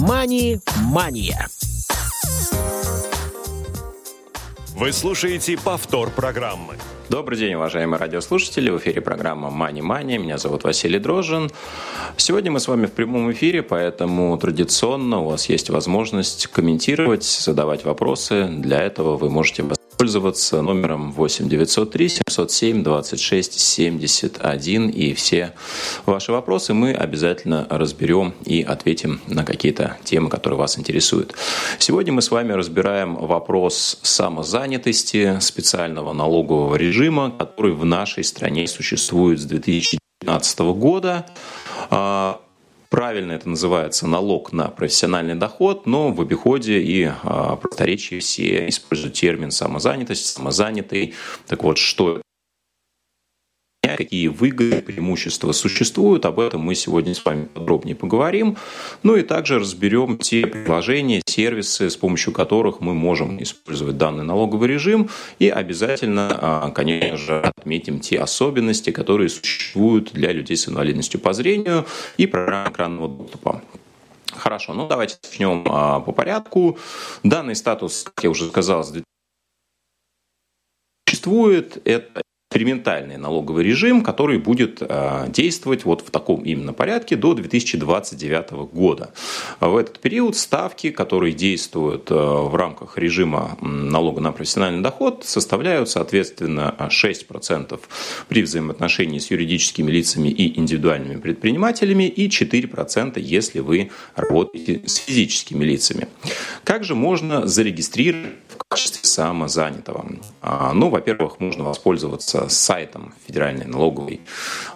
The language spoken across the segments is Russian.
«Мани-мания». Вы слушаете повтор программы. Добрый день, уважаемые радиослушатели. В эфире программа «Мани Мани». Меня зовут Василий Дрожжин. Сегодня мы с вами в прямом эфире, поэтому традиционно у вас есть возможность комментировать, задавать вопросы. Для этого вы можете пользоваться номером 8 903 707 26 71 и все ваши вопросы мы обязательно разберем и ответим на какие-то темы, которые вас интересуют. Сегодня мы с вами разбираем вопрос самозанятости, специального налогового режима, который в нашей стране существует с 2019 года. Правильно это называется налог на профессиональный доход, но в обиходе и а, просторечии все используют термин самозанятость, самозанятый. Так вот, что какие выгоды, преимущества существуют. Об этом мы сегодня с вами подробнее поговорим. Ну и также разберем те приложения, сервисы, с помощью которых мы можем использовать данный налоговый режим. И обязательно, а, конечно же, отметим те особенности, которые существуют для людей с инвалидностью по зрению и программ экранного доступа. Хорошо, ну давайте начнем а, по порядку. Данный статус, как я уже сказал, существует. Это экспериментальный налоговый режим, который будет э, действовать вот в таком именно порядке до 2029 года. В этот период ставки, которые действуют э, в рамках режима налога на профессиональный доход, составляют, соответственно, 6% при взаимоотношении с юридическими лицами и индивидуальными предпринимателями и 4%, если вы работаете с физическими лицами. Как же можно зарегистрировать качестве самозанятого? А, ну, во-первых, можно воспользоваться сайтом Федеральной налоговой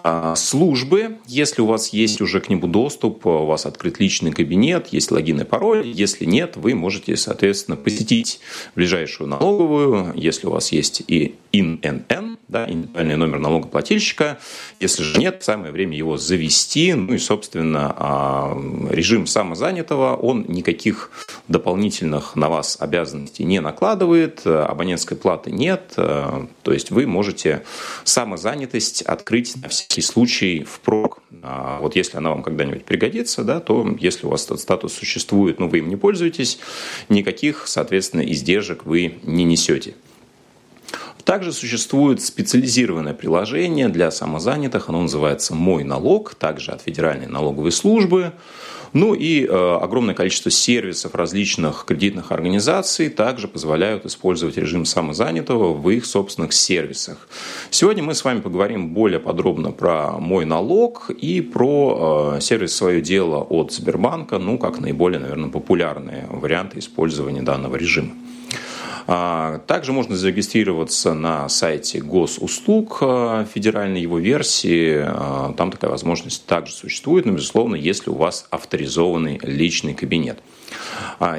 а, службы. Если у вас есть уже к нему доступ, у вас открыт личный кабинет, есть логин и пароль. Если нет, вы можете, соответственно, посетить ближайшую налоговую, если у вас есть и ИНН, да, индивидуальный номер налогоплательщика. Если же нет, самое время его завести. Ну и, собственно, а, режим самозанятого, он никаких дополнительных на вас обязанностей не накладывает, абонентской платы нет, то есть вы можете самозанятость открыть на всякий случай впрок. А вот если она вам когда-нибудь пригодится, да, то если у вас этот статус существует, но вы им не пользуетесь, никаких, соответственно, издержек вы не несете. Также существует специализированное приложение для самозанятых, оно называется «Мой налог», также от Федеральной налоговой службы. Ну и э, огромное количество сервисов различных кредитных организаций также позволяют использовать режим самозанятого в их собственных сервисах. Сегодня мы с вами поговорим более подробно про мой налог и про э, сервис «Свое дело» от Сбербанка, ну, как наиболее, наверное, популярные варианты использования данного режима. А, также можно зарегистрироваться на сайте госуслуг а, федеральной его версии. А, там такая возможность также существует, но, безусловно, если у вас авторизованный личный кабинет.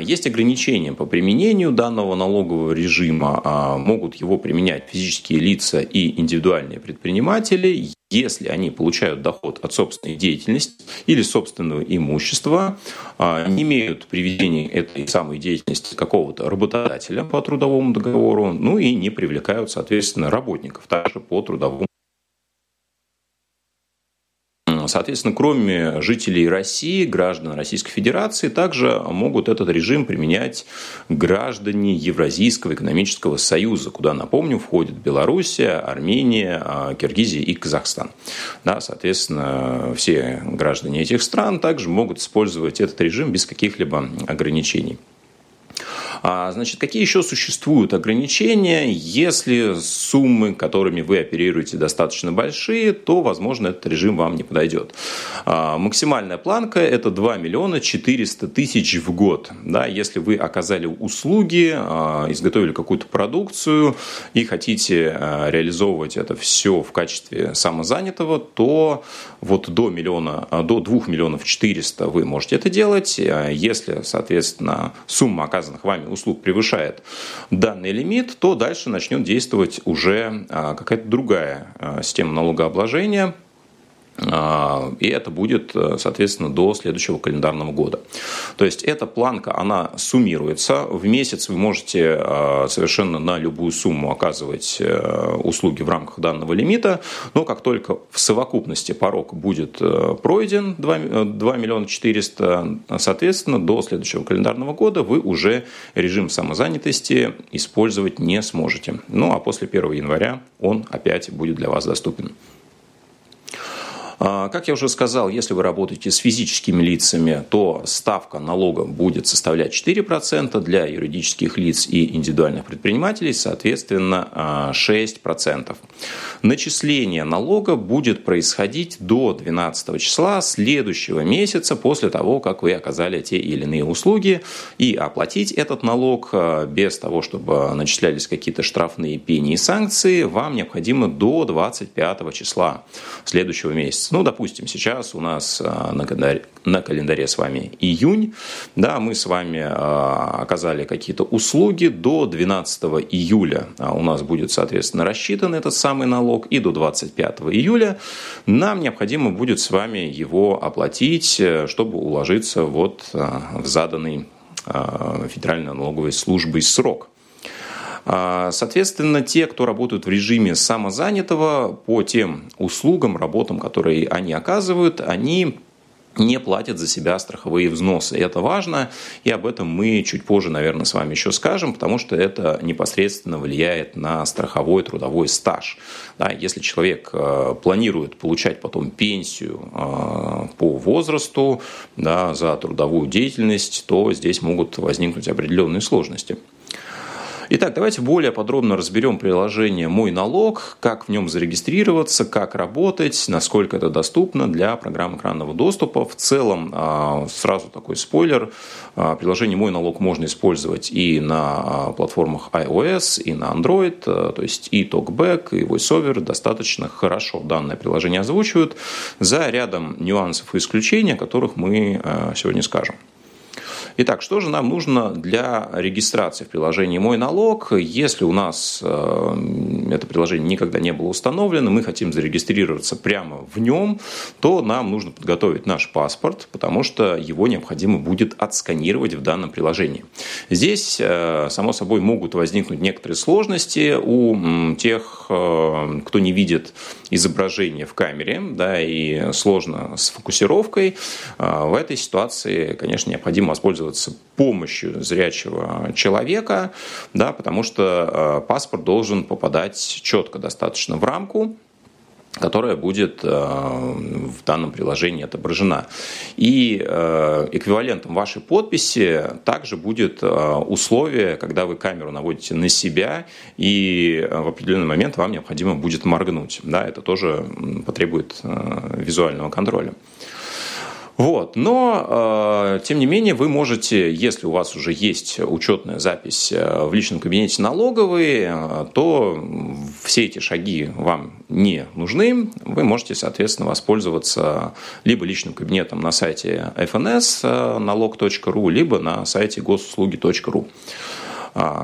Есть ограничения по применению данного налогового режима. Могут его применять физические лица и индивидуальные предприниматели, если они получают доход от собственной деятельности или собственного имущества, а, не имеют приведения этой самой деятельности какого-то работодателя по трудовому договору, ну и не привлекают, соответственно, работников также по трудовому Соответственно, кроме жителей России, граждан Российской Федерации, также могут этот режим применять граждане Евразийского экономического союза, куда, напомню, входят Белоруссия, Армения, а, Киргизия и Казахстан. Да, соответственно, все граждане этих стран также могут использовать этот режим без каких-либо ограничений. А, значит, какие еще существуют ограничения? Если суммы, которыми вы оперируете, достаточно большие, то, возможно, этот режим вам не подойдет. А, максимальная планка – это 2 миллиона 400 тысяч в год. Да, если вы оказали услуги, а, изготовили какую-то продукцию и хотите реализовывать это все в качестве самозанятого, то вот до, миллиона, до 2 миллионов 400 вы можете это делать. Если, соответственно, сумма оказанных вами услуг превышает данный лимит, то дальше начнет действовать уже а, какая-то другая а, система налогообложения, и это будет, э, соответственно, до следующего календарного года. То есть эта планка, она суммируется. В месяц вы можете а, совершенно на любую сумму оказывать э, услуги в рамках данного лимита. Но как только в совокупности порог будет э, пройден 2, 2 миллиона 400, соответственно, до следующего календарного года вы уже режим самозанятости использовать не сможете. Ну а после 1 января он опять будет для вас доступен. А, как я уже сказал, если вы работаете с физическими лицами, то ставка налога будет составлять 4%, для юридических лиц и индивидуальных предпринимателей, соответственно, 6%. А, Начисление налога будет происходить до 12 числа следующего месяца после того, как вы оказали те или иные услуги, и оплатить этот налог а, без того, чтобы начислялись какие-то штрафные пени и санкции, вам необходимо до 25 числа следующего месяца месяц. Ну, допустим, сейчас у нас а, на календаре, на календаре с вами июнь, да, мы с вами а, оказали какие-то услуги до 12 июля. А у нас будет, соответственно, рассчитан этот самый налог, и до 25 июля нам необходимо будет с вами его оплатить, э, чтобы уложиться вот в заданный Федеральной налоговой службой срок. А, соответственно, те, кто работают в режиме самозанятого, по тем услугам, работам, которые они оказывают, они не платят за себя страховые взносы. Это важно, и об этом мы чуть позже, наверное, с вами еще скажем, потому что это непосредственно влияет на страховой трудовой стаж. Да, если человек э, планирует получать потом пенсию э, по возрасту да, за трудовую деятельность, то здесь могут возникнуть определенные сложности. Итак, давайте более подробно разберем приложение «Мой налог», как в нем зарегистрироваться, как работать, насколько это доступно для программ экранного доступа. В целом, а, сразу такой спойлер, а, приложение «Мой налог» можно использовать и на а, платформах iOS, и на Android, то есть и TalkBack, и VoiceOver достаточно хорошо данное приложение озвучивают за рядом нюансов и исключений, о которых мы сегодня скажем. Итак, что же нам нужно для регистрации в приложении «Мой налог»? Если у нас э, это приложение никогда не было установлено, мы хотим зарегистрироваться прямо в нем, то нам нужно подготовить наш паспорт, потому что его необходимо будет отсканировать в данном приложении. Здесь, э, само собой, могут возникнуть некоторые сложности у тех, э, кто не видит изображение в камере, да, и сложно с фокусировкой. В этой ситуации, конечно, необходимо воспользоваться пользоваться помощью зрячего человека, да, потому что э, паспорт должен попадать четко достаточно в рамку, которая будет э, в данном приложении отображена. И э, эквивалентом вашей подписи также будет условие, когда вы камеру наводите на себя, и в определенный момент вам необходимо будет моргнуть. Да, это тоже потребует визуального контроля. Вот. Но, э, тем не менее, вы можете, если у вас уже есть учетная запись э, в личном кабинете налоговой, э, то все эти шаги вам не нужны. Вы можете, соответственно, воспользоваться либо личным кабинетом на сайте fns налог.ру, либо на сайте госуслуги.ру.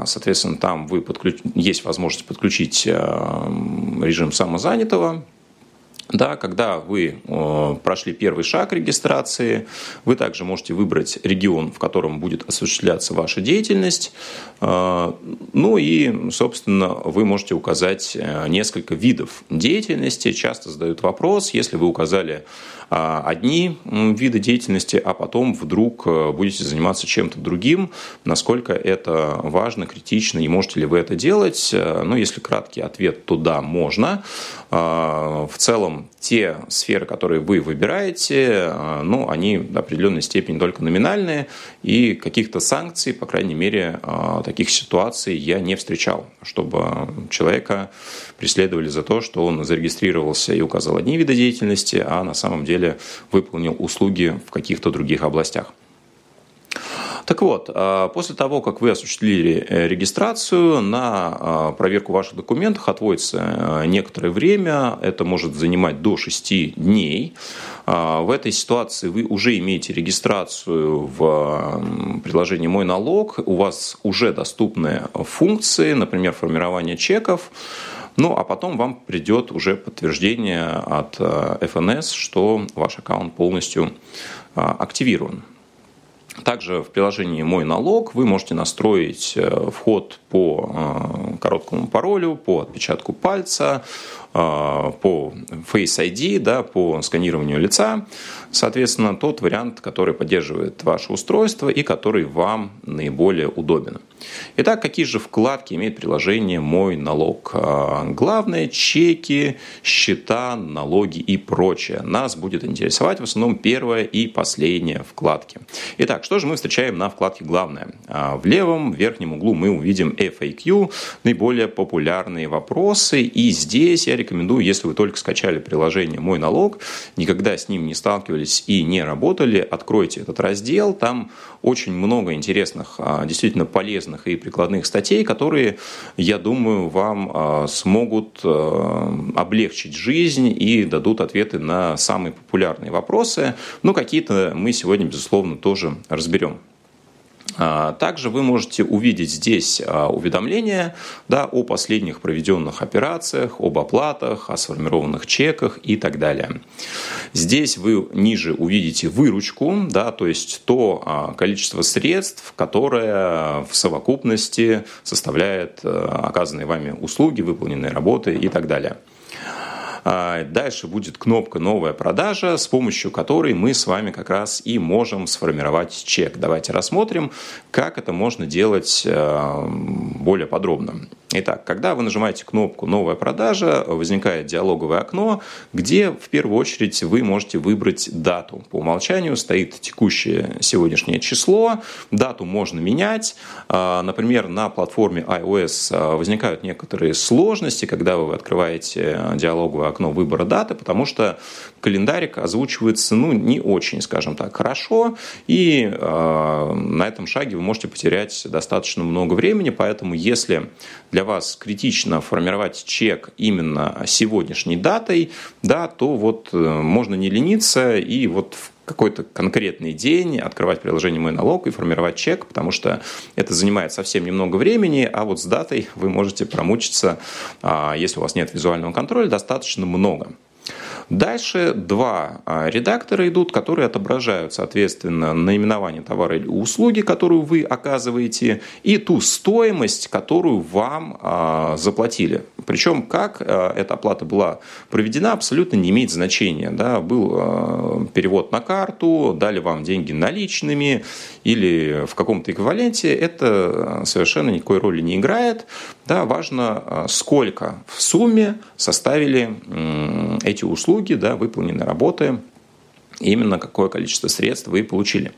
Соответственно, там вы подключ... есть возможность подключить режим самозанятого, да, когда вы э, прошли первый шаг регистрации, вы также можете выбрать регион, в котором будет осуществляться ваша деятельность. Э, ну и, собственно, вы можете указать э, несколько видов деятельности. Часто задают вопрос, если вы указали одни виды деятельности, а потом вдруг будете заниматься чем-то другим, насколько это важно, критично, и можете ли вы это делать. Ну, если краткий ответ, то да, можно. А, в целом, те сферы, которые вы выбираете, э, ну, они в определенной степени только номинальные, и каких-то санкций, по крайней мере, таких ситуаций я не встречал, чтобы человека преследовали за то, что он зарегистрировался и указал одни виды деятельности, а на самом деле выполнил услуги в каких-то других областях. Так вот, а, после того, как вы осуществили э, регистрацию, на а, проверку ваших документов отводится э, некоторое время, это может занимать до 6 дней. А, в этой ситуации вы уже имеете регистрацию в приложении «Мой налог», у вас уже доступны функции, например, формирование чеков, Ну, а потом вам придет уже подтверждение от ФНС, что ваш аккаунт полностью активирован. Также в приложении «Мой налог» вы можете настроить э, вход по э, короткому паролю, по отпечатку пальца, по Face ID, да, по сканированию лица. Соответственно, тот вариант, который поддерживает ваше устройство и который вам наиболее удобен. Итак, какие же вкладки имеет приложение «Мой налог»? Главное – чеки, счета, налоги и прочее. Нас будет интересовать в основном первая и последняя вкладки. Итак, что же мы встречаем на вкладке «Главное»? В левом верхнем углу мы увидим FAQ, наиболее популярные вопросы. И здесь я рекомендую, если вы только скачали приложение «Мой налог», никогда с ним не сталкивались и не работали, откройте этот раздел. Там очень много интересных, а, действительно полезных и прикладных статей, которые, я думаю, вам а, смогут а, облегчить жизнь и дадут ответы на самые популярные вопросы. Но какие-то мы сегодня, безусловно, тоже разберем. А, также вы можете увидеть здесь а, уведомления да, о последних проведенных операциях, об оплатах, о сформированных чеках и так далее. Здесь вы ниже увидите выручку, да, то есть то а, количество средств, которое в совокупности составляет оказанные вами услуги, выполненные работы и так далее. А, дальше будет кнопка «Новая продажа», с помощью которой мы с вами как раз и можем сформировать чек. Давайте рассмотрим, как это можно делать э, более подробно. Итак, когда вы нажимаете кнопку «Новая продажа», возникает диалоговое окно, где в первую очередь вы можете выбрать дату. По умолчанию стоит текущее сегодняшнее число, дату можно менять. А, например, на платформе iOS а, возникают некоторые сложности, когда вы открываете диалоговое окно выбора даты, потому что календарик озвучивается ну, не очень, скажем так, хорошо, и э, на этом шаге вы можете потерять достаточно много времени, поэтому если для вас критично формировать чек именно сегодняшней датой, да, то вот э, можно не лениться и вот в какой-то конкретный день открывать приложение «Мой налог» и формировать чек, потому что это занимает совсем немного времени, а вот с датой вы можете промучиться, а, если у вас нет визуального контроля, достаточно много. Дальше два а, редактора идут, которые отображают, соответственно, наименование товара или услуги, которую вы оказываете, и ту стоимость, которую вам а, заплатили. Причем, как а, эта оплата была проведена, абсолютно не имеет значения. Да? Был перевод на карту, дали вам деньги наличными или в каком-то эквиваленте, это совершенно никакой роли не играет. Да? Важно, сколько в сумме составили эти услуги услуги, да, выполненные работы, именно какое количество средств вы получили.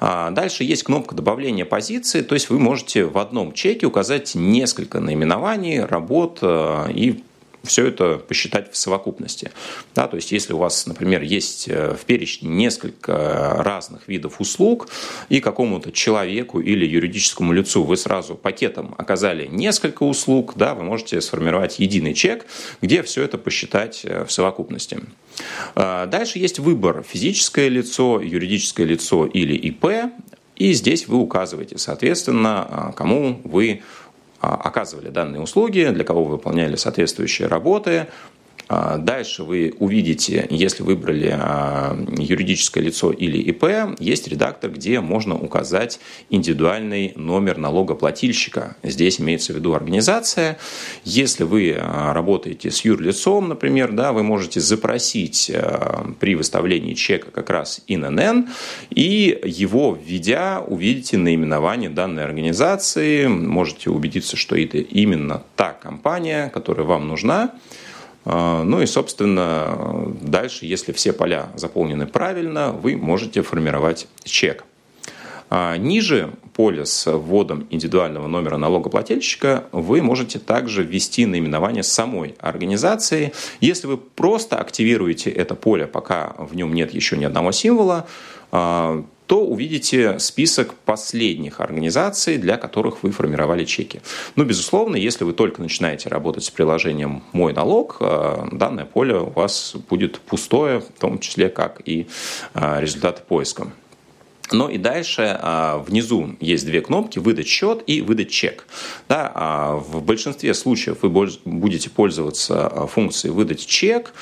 А, дальше есть кнопка добавления позиции, то есть вы можете в одном чеке указать несколько наименований, работ э, и все это посчитать в совокупности. Да, то есть, если у вас, например, есть э, в перечне несколько разных видов услуг, и какому-то человеку или юридическому лицу вы сразу пакетом оказали несколько услуг, да, вы можете сформировать единый чек, где все это посчитать э, в совокупности. А, дальше есть выбор физическое лицо, юридическое лицо или ИП. И здесь вы указываете, соответственно, кому вы оказывали данные услуги, для кого вы выполняли соответствующие работы, а, дальше вы увидите, если выбрали а, юридическое лицо или ИП, есть редактор, где можно указать индивидуальный номер налогоплательщика. Здесь имеется в виду организация. Если вы а, работаете с юрлицом, например, да, вы можете запросить при выставлении чека как раз ИНН, и его введя, увидите наименование данной организации, можете убедиться, что это именно та компания, которая вам нужна, а, ну и, собственно, дальше, если все поля заполнены правильно, вы можете формировать чек. А, ниже поля с вводом индивидуального номера налогоплательщика вы можете также ввести наименование самой организации. Если вы просто активируете это поле, пока в нем нет еще ни одного символа, а, то увидите список последних организаций, для которых вы формировали чеки. Но, безусловно, если вы только начинаете работать с приложением «Мой налог», э, данное поле у вас будет пустое, в том числе как и э, результаты поиска. Но и дальше а, внизу есть две кнопки «Выдать счет» и «Выдать чек». Да, а в большинстве случаев вы будете пользоваться а, функцией «Выдать чек».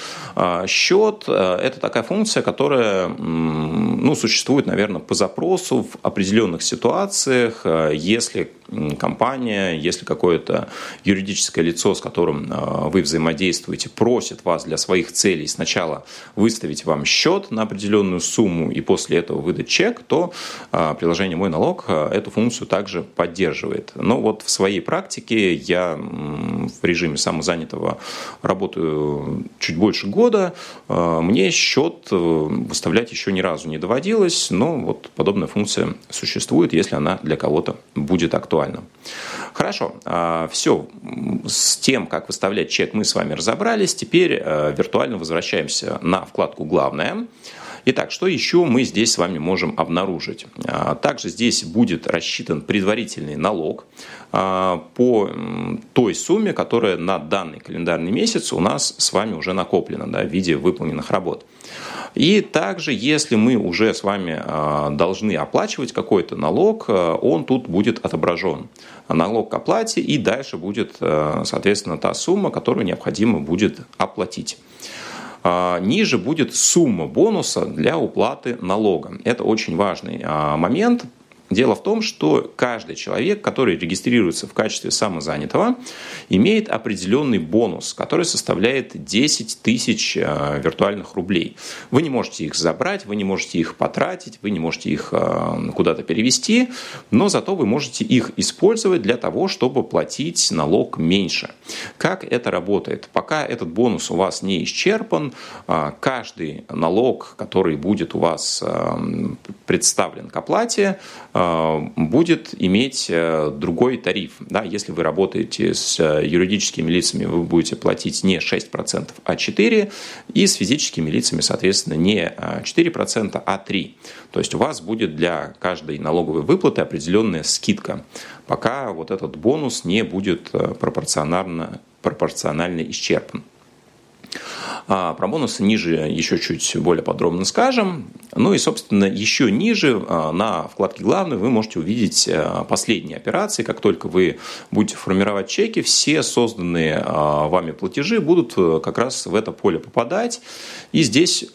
Счет – это такая функция, которая ну, существует, наверное, по запросу в определенных ситуациях, если компания, если какое-то юридическое лицо, с которым вы взаимодействуете, просит вас для своих целей сначала выставить вам счет на определенную сумму и после этого выдать чек, то а, приложение «Мой налог» а, эту функцию также поддерживает. Но вот в своей практике я в режиме самозанятого работаю чуть больше года. А, мне счет э, выставлять еще ни разу не доводилось, но вот подобная функция существует, если она для кого-то будет актуальна. Хорошо, все. С тем, как выставлять чек, мы с вами разобрались. Теперь э, виртуально возвращаемся на вкладку «Главное». Итак, что еще мы здесь с вами можем обнаружить? А, также здесь будет рассчитан предварительный налог а, по той сумме, которая на данный календарный месяц у нас с вами уже накоплена да, в виде выполненных работ. И также, если мы уже с вами а, должны оплачивать какой-то налог, он тут будет отображен. Налог к оплате, и дальше будет, соответственно, та сумма, которую необходимо будет оплатить. А, ниже будет сумма бонуса для уплаты налога. Это очень важный а, момент, Дело в том, что каждый человек, который регистрируется в качестве самозанятого, имеет определенный бонус, который составляет 10 тысяч э, виртуальных рублей. Вы не можете их забрать, вы не можете их потратить, вы не можете их э, куда-то перевести, но зато вы можете их использовать для того, чтобы платить налог меньше. Как это работает? Пока этот бонус у вас не исчерпан, э, каждый налог, который будет у вас представлен к оплате, будет иметь э, другой тариф. Да, если вы работаете с э, юридическими лицами, вы будете платить не 6%, а 4%, и с физическими лицами, соответственно, не 4%, а 3%. То есть у вас будет для каждой налоговой выплаты определенная скидка, пока вот этот бонус не будет пропорционально, пропорционально исчерпан. А про бонусы ниже еще чуть более подробно скажем. Ну и, собственно, еще ниже а, на вкладке «Главное» вы можете увидеть а, последние операции. Как только вы будете формировать чеки, все созданные а, вами платежи будут э, как раз в это поле попадать. И здесь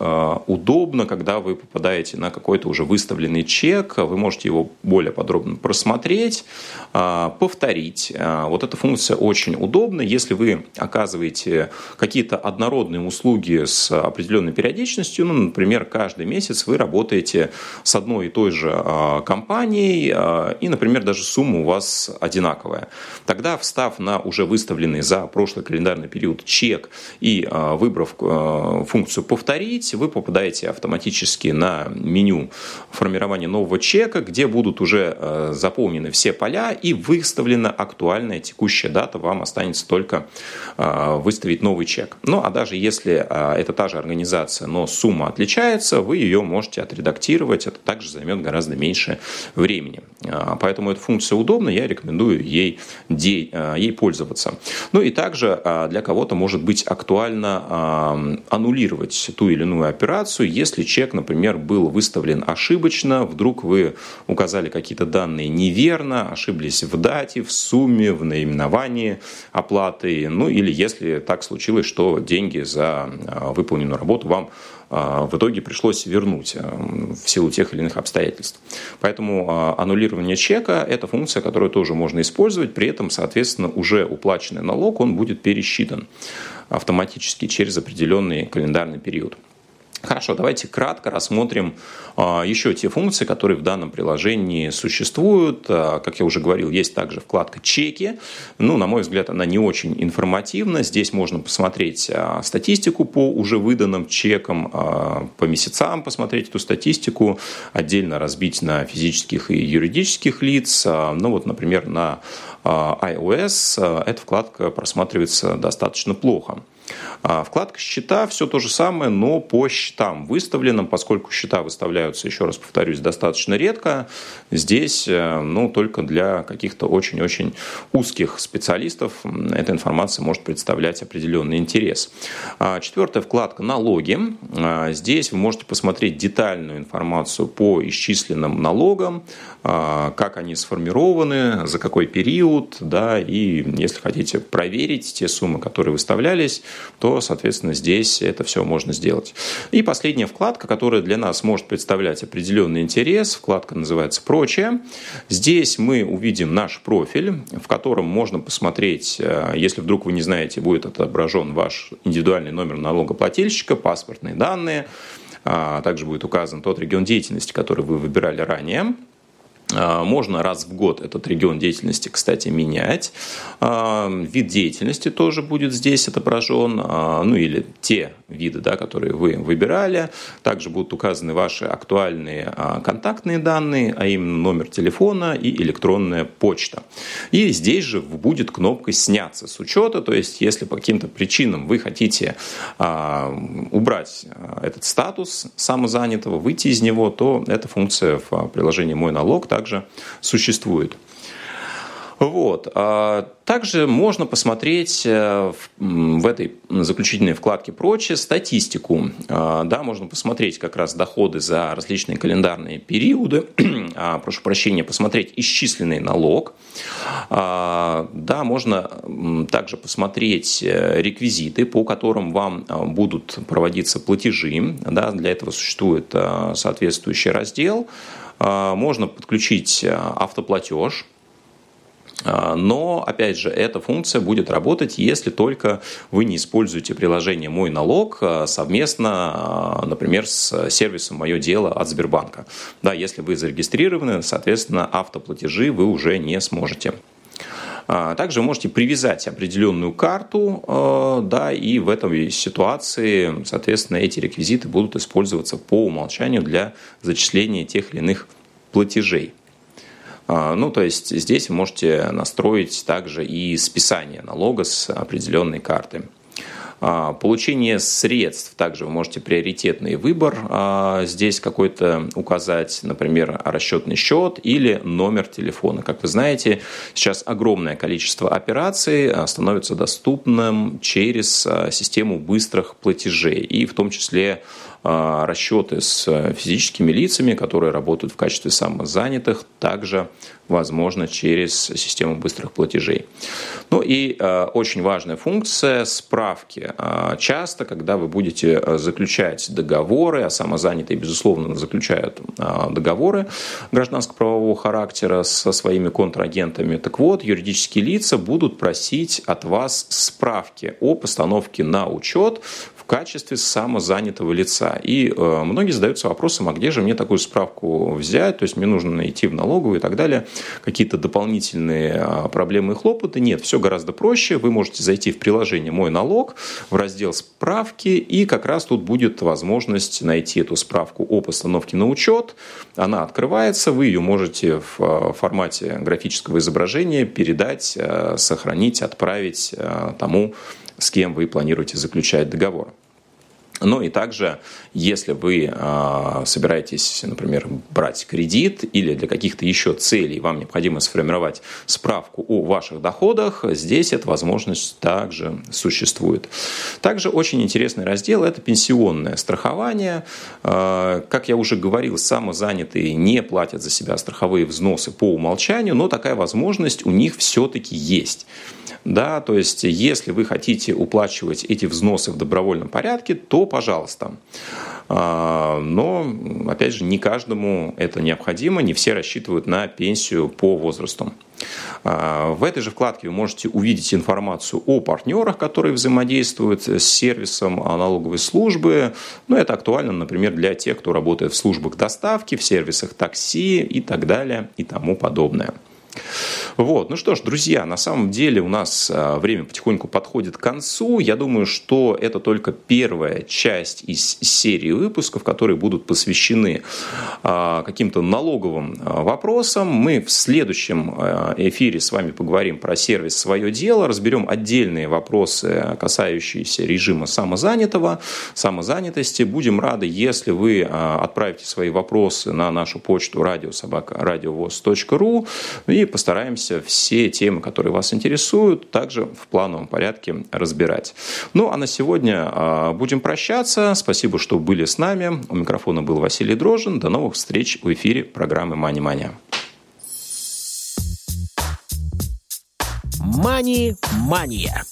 удобно, когда вы попадаете на какой-то уже выставленный чек, вы можете его более подробно просмотреть, повторить. Вот эта функция очень удобна. Если вы оказываете какие-то однородные услуги, с определенной периодичностью, ну, например, каждый месяц вы работаете с одной и той же а, компанией, а, и, например, даже сумма у вас одинаковая. Тогда, встав на уже выставленный за прошлый календарный период чек и а, выбрав функцию «Повторить», вы попадаете автоматически на меню формирования нового чека, где будут уже заполнены все поля и выставлена актуальная текущая дата, вам останется только выставить новый чек. Ну, а даже если это та же организация, но сумма отличается, вы ее можете отредактировать, это также займет гораздо меньше времени. А, поэтому эта функция удобна, я рекомендую ей, а, ей пользоваться. Ну и также для кого-то может быть актуально аннулировать ту или иную операцию, если чек, например, был выставлен ошибочно, вдруг вы указали какие-то данные неверно, ошиблись в дате, в сумме, в наименовании оплаты, ну или если так случилось, что деньги за а, выполненную работу вам а, в итоге пришлось вернуть а, в силу тех или иных обстоятельств. Поэтому аннулирование чека – это функция, которую тоже можно использовать, при этом, соответственно, уже уплаченный налог, он будет пересчитан автоматически через определенный календарный период. Хорошо, давайте кратко рассмотрим а, еще те функции, которые в данном приложении существуют. А, как я уже говорил, есть также вкладка «Чеки». Ну, на мой взгляд, она не очень информативна. Здесь можно посмотреть а, статистику по уже выданным чекам, по месяцам посмотреть эту статистику, отдельно разбить на физических и юридических лиц. Ну, вот, например, на iOS эта вкладка просматривается достаточно плохо. А вкладка «Счета» все то же самое, но по счетам выставленным, поскольку счета выставляются, еще раз повторюсь, достаточно редко, здесь э, ну, только для каких-то очень-очень узких специалистов эта информация может представлять определенный интерес. А четвертая вкладка «Налоги». А здесь вы можете посмотреть детальную информацию по исчисленным налогам, как они сформированы, за какой период, да, и если хотите проверить те суммы, которые выставлялись, то, соответственно, здесь это все можно сделать. И последняя вкладка, которая для нас может представлять определенный интерес, вкладка называется «Прочее». Здесь мы увидим наш профиль, в котором можно посмотреть, э, если вдруг вы не знаете, будет отображен ваш индивидуальный номер налогоплательщика, паспортные данные, а также будет указан тот регион деятельности, который вы выбирали ранее. А, можно раз в год этот регион деятельности, кстати, менять. А, вид деятельности тоже будет здесь отображен, а, ну или те виды, да, которые вы выбирали. Также будут указаны ваши актуальные контактные данные, а именно номер телефона и электронная почта. И здесь же будет кнопка «Сняться с учета», то есть если по каким-то причинам вы хотите убрать этот статус самозанятого, выйти из него, то эта функция в приложении «Мой налог» также также существует. Вот. А также можно посмотреть э, в этой заключительной вкладке «Прочее» статистику. А, да, можно посмотреть как раз доходы за различные календарные периоды. А, прошу прощения, посмотреть исчисленный налог. Да, можно также посмотреть э, реквизиты, по которым вам будут проводиться платежи. Да, для этого существует соответствующий раздел – можно подключить а, автоплатеж, а, но, опять же, эта функция будет работать, если только вы не используете приложение «Мой налог» совместно, например, с сервисом «Мое дело» от Сбербанка. Да, если вы зарегистрированы, соответственно, автоплатежи вы уже не сможете. Также вы можете привязать определенную карту, да, и в этой ситуации, соответственно, эти реквизиты будут использоваться по умолчанию для зачисления тех или иных платежей. Ну, то есть здесь вы можете настроить также и списание налога с определенной карты. А, получение средств. Также вы можете приоритетный выбор а, здесь какой-то указать, например, расчетный счет или номер телефона. Как вы знаете, сейчас огромное количество операций а, становится доступным через систему быстрых платежей. И в том числе расчеты с физическими лицами, которые работают в качестве самозанятых, также возможно через систему быстрых платежей. Ну и э, очень важная функция справки. Э, часто, когда вы будете э, заключать договоры, а самозанятые, безусловно, заключают э, договоры гражданско-правового характера со своими контрагентами, так вот, юридические лица будут просить от вас справки о постановке на учет в качестве самозанятого лица. И э, многие задаются вопросом, а где же мне такую справку взять? То есть мне нужно найти в налоговую и так далее какие-то дополнительные а, проблемы и хлопоты. Нет, все гораздо проще. Вы можете зайти в приложение «Мой налог», в раздел «Справки», и как раз тут будет возможность найти эту справку о постановке на учет. Она открывается, вы ее можете в а, формате графического изображения передать, а, сохранить, отправить тому, с кем вы планируете заключать договор. Ну и также, если вы э, собираетесь, например, брать кредит или для каких-то еще целей вам необходимо сформировать справку о ваших доходах, здесь эта возможность также существует. Также очень интересный раздел – это пенсионное страхование. Э, как я уже говорил, самозанятые не платят за себя страховые взносы по умолчанию, но такая возможность у них все-таки есть. Да, то есть, если вы хотите уплачивать эти взносы в добровольном порядке, то пожалуйста. А, но, опять же, не каждому это необходимо, не все рассчитывают на пенсию по возрасту. А, в этой же вкладке вы можете увидеть информацию о партнерах, которые взаимодействуют с сервисом налоговой службы. Ну, это актуально, например, для тех, кто работает в службах доставки, в сервисах такси и так далее и тому подобное. Вот. Ну что ж, друзья, на самом деле у нас а, время потихоньку подходит к концу. Я думаю, что это только первая часть из серии выпусков, которые будут посвящены а, каким-то налоговым а, вопросам. Мы в следующем эфире с вами поговорим про сервис «Свое дело», разберем отдельные вопросы, касающиеся режима самозанятого, самозанятости. Будем рады, если вы отправите свои вопросы на нашу почту радиособака.радиовоз.ру и постараемся все темы, которые вас интересуют, также в плановом порядке разбирать. Ну, а на сегодня а, будем прощаться. Спасибо, что были с нами. У микрофона был Василий Дрожин. До новых встреч в эфире программы «Мани-мания». «Мани-мания».